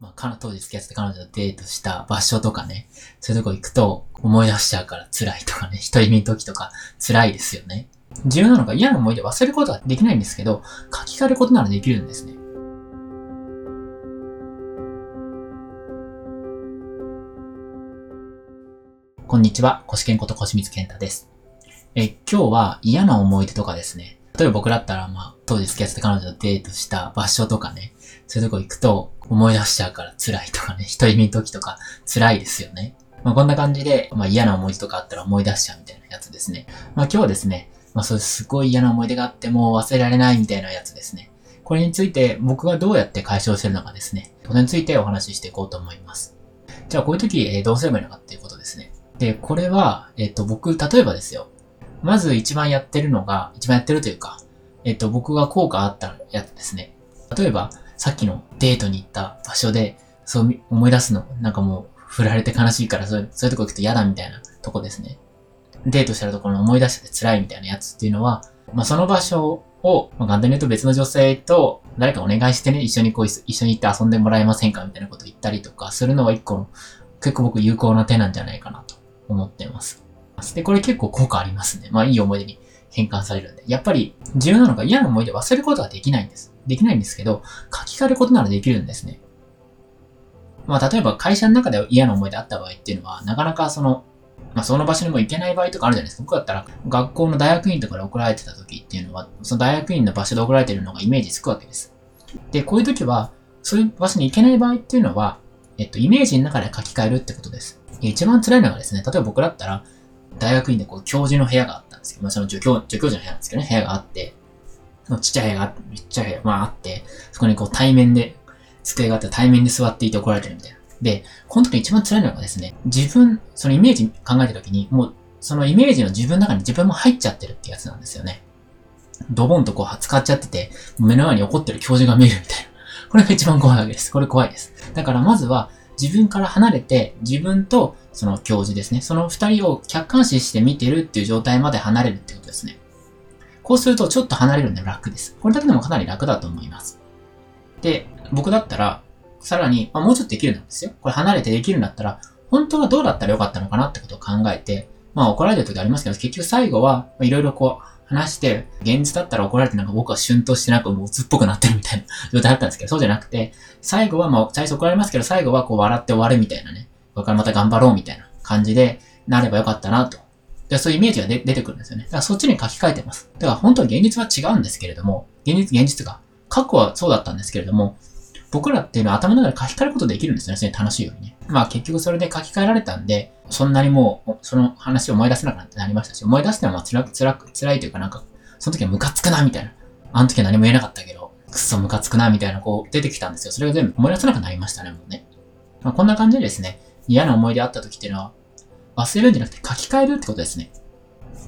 まあ、彼当時付き合ってた彼女とデートした場所とかね、そういうとこ行くと思い出しちゃうから辛いとかね、一人身の時とか辛いですよね。重要なのが嫌な思い出忘れることはできないんですけど、書き換えることならできるんですね。こんにちは、腰健こと腰光健太です。え、今日は嫌な思い出とかですね。例えば僕だったら、まあ、当時付き合ってた彼女とデートした場所とかね、そういうとこ行くと思い出しちゃうから辛いとかね、一人身の時とか辛いですよね。まあ、こんな感じで、まあ、嫌な思い出とかあったら思い出しちゃうみたいなやつですね。まあ、今日はですね、まあ、そういうすごい嫌な思い出があっても忘れられないみたいなやつですね。これについて僕がどうやって解消してるのかですね。それについてお話ししていこうと思います。じゃあこういう時、えー、どうすればいいのかっていうことですね。で、これは、えっ、ー、と、僕、例えばですよ。まず一番やってるのが、一番やってるというか、えっ、と、僕が効果あったやつですね。例えば、さっきのデートに行った場所で、そう思い出すの、なんかもう、振られて悲しいから、そういう、そういうとこ行くと嫌だみたいなとこですね。デートしたところ思い出してて辛いみたいなやつっていうのは、まあ、その場所を、まあ、簡単に言うと別の女性と誰かお願いしてね、一緒にこう、一緒に行って遊んでもらえませんかみたいなこと言ったりとかするのは一個の、結構僕有効な手なんじゃないかなと思ってます。で、これ結構効果ありますね。まあいい思い出に変換されるんで。やっぱり重要なのが嫌な思い出忘れることはできないんです。できないんですけど、書き換えることならできるんですね。まあ例えば会社の中で嫌な思い出あった場合っていうのは、なかなかその、まあその場所にも行けない場合とかあるじゃないですか。僕だったら学校の大学院とかで送られてた時っていうのは、その大学院の場所で送られてるのがイメージつくわけです。で、こういう時は、そういう場所に行けない場合っていうのは、えっと、イメージの中で書き換えるってことです。一番辛いのがですね、例えば僕だったら、大学院でこう教授の部屋があったんですけど、まあその助教、助教授の部屋なんですけどね、部屋があって、そのちっちゃい部屋があって、めっちゃい部屋、まああって、そこにこう対面で、机があって対面で座っていて怒られてるみたいな。で、この時一番辛いのがですね、自分、そのイメージ考えた時に、もう、そのイメージの自分の中に自分も入っちゃってるってやつなんですよね。ドボンとこう使っちゃってて、目の前に怒ってる教授が見えるみたいな。これが一番怖いわけです。これ怖いです。だからまずは、自分から離れて、自分とその教授ですね。その二人を客観視して見てるっていう状態まで離れるってことですね。こうするとちょっと離れるんで楽です。これだけでもかなり楽だと思います。で、僕だったら、さらに、まあ、もうちょっとできるんですよ。これ離れてできるんだったら、本当はどうだったらよかったのかなってことを考えて、まあ怒られる時ありますけど、結局最後は、いろいろこう、話して、現実だったら怒られてなんか僕は旬としてなんかもう鬱っぽくなってるみたいな 状態だったんですけど、そうじゃなくて、最後はまあ、最初怒られますけど、最後はこう笑って終わるみたいなね。これからまた頑張ろうみたいな感じでなればよかったなと。でそういうイメージが出てくるんですよね。だからそっちに書き換えてます。だから本当に現実は違うんですけれども、現実、現実が。過去はそうだったんですけれども、僕らっていうのは頭の中で書き換えることできるんですよね。楽しいようにね。まあ結局それで書き換えられたんで、そんなにもう、その話を思い出せなくなってなりましたし、思い出してはまあ辛く、辛く、辛いというかなんか、その時はムカつくな、みたいな。あの時は何も言えなかったけど、くっそムカつくな、みたいな、こう出てきたんですよ。それが全部思い出せなくなりましたね、もうね。まあ、こんな感じでですね、嫌な思い出あった時っていうのは、忘れるんじゃなくて書き換えるってことですね。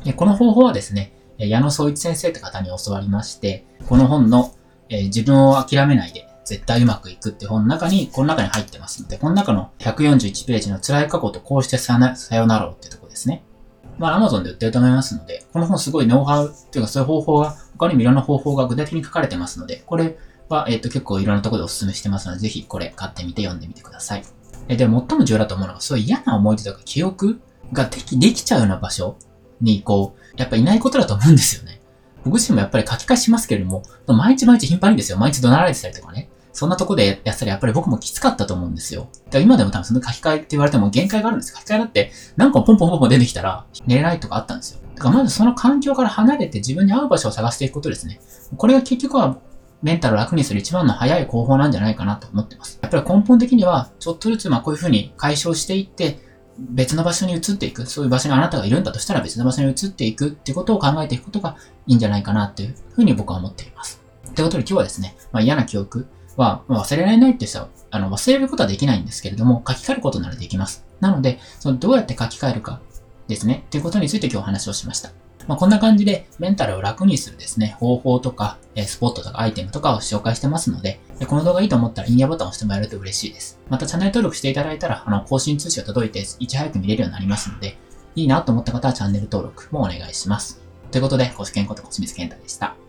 でこの方法はですね、矢野総一先生って方に教わりまして、この本の、えー、自分を諦めないで絶対うまくいくって本の中に、この中に入ってますので、この中の141ページの辛い過去とこうしてさよならをってとこですね。まあ、Amazon で売ってると思いますので、この本すごいノウハウっていうかそういう方法が、他にもいろんな方法が具体的に書かれてますので、これは、えっ、と、結構いろんなところでお勧めしてますので、ぜひこれ買ってみて読んでみてください。えで最も重要だと思うのが、そういう嫌な思い出とか記憶ができ、できちゃうような場所に、こう、やっぱいないことだと思うんですよね。僕自身もやっぱり書き換えしますけれども、毎日毎日頻繁にですよ。毎日怒鳴られてたりとかね。そん。なとこでやったらやっぱり僕もきつかったと思うん。ですよ。だから今でも多分その書き換えって言われても限界があるん。ですよ。書き換えだって何個ポンポンポンポン出てきたら寝れないとかあったん。ですよ。だからまずその環境から離れて自分に合う場所を探していくことですね。これが結局はメンタルを楽にする一番の早い方法なん。じゃないかなと思ってます。やっぱり根本的には、ちょっとずつまあこういうふうに解消していって、別の場所に移っていく。そういう場所にあなたがいるんだとしたら別の場所に移っていくってことを考えていくことがいいんじゃないかなっていうふうに僕は思っています。ということで今日はですね、まあ、嫌な記憶は忘れられないってさ、あの、忘れることはできないんですけれども、書き換えることならできます。なので、そのどうやって書き換えるかですね、っていうことについて今日お話をしました。まあ、こんな感じでメンタルを楽にするですね、方法とか、えスポットとかアイテムとかを紹介してますので、この動画いいと思ったらいいねボタンを押してもらえると嬉しいです。またチャンネル登録していただいたら、あの、更新通知が届いて、いち早く見れるようになりますので、いいなと思った方はチャンネル登録もお願いします。ということで、コシケンことコシミツケンタでした。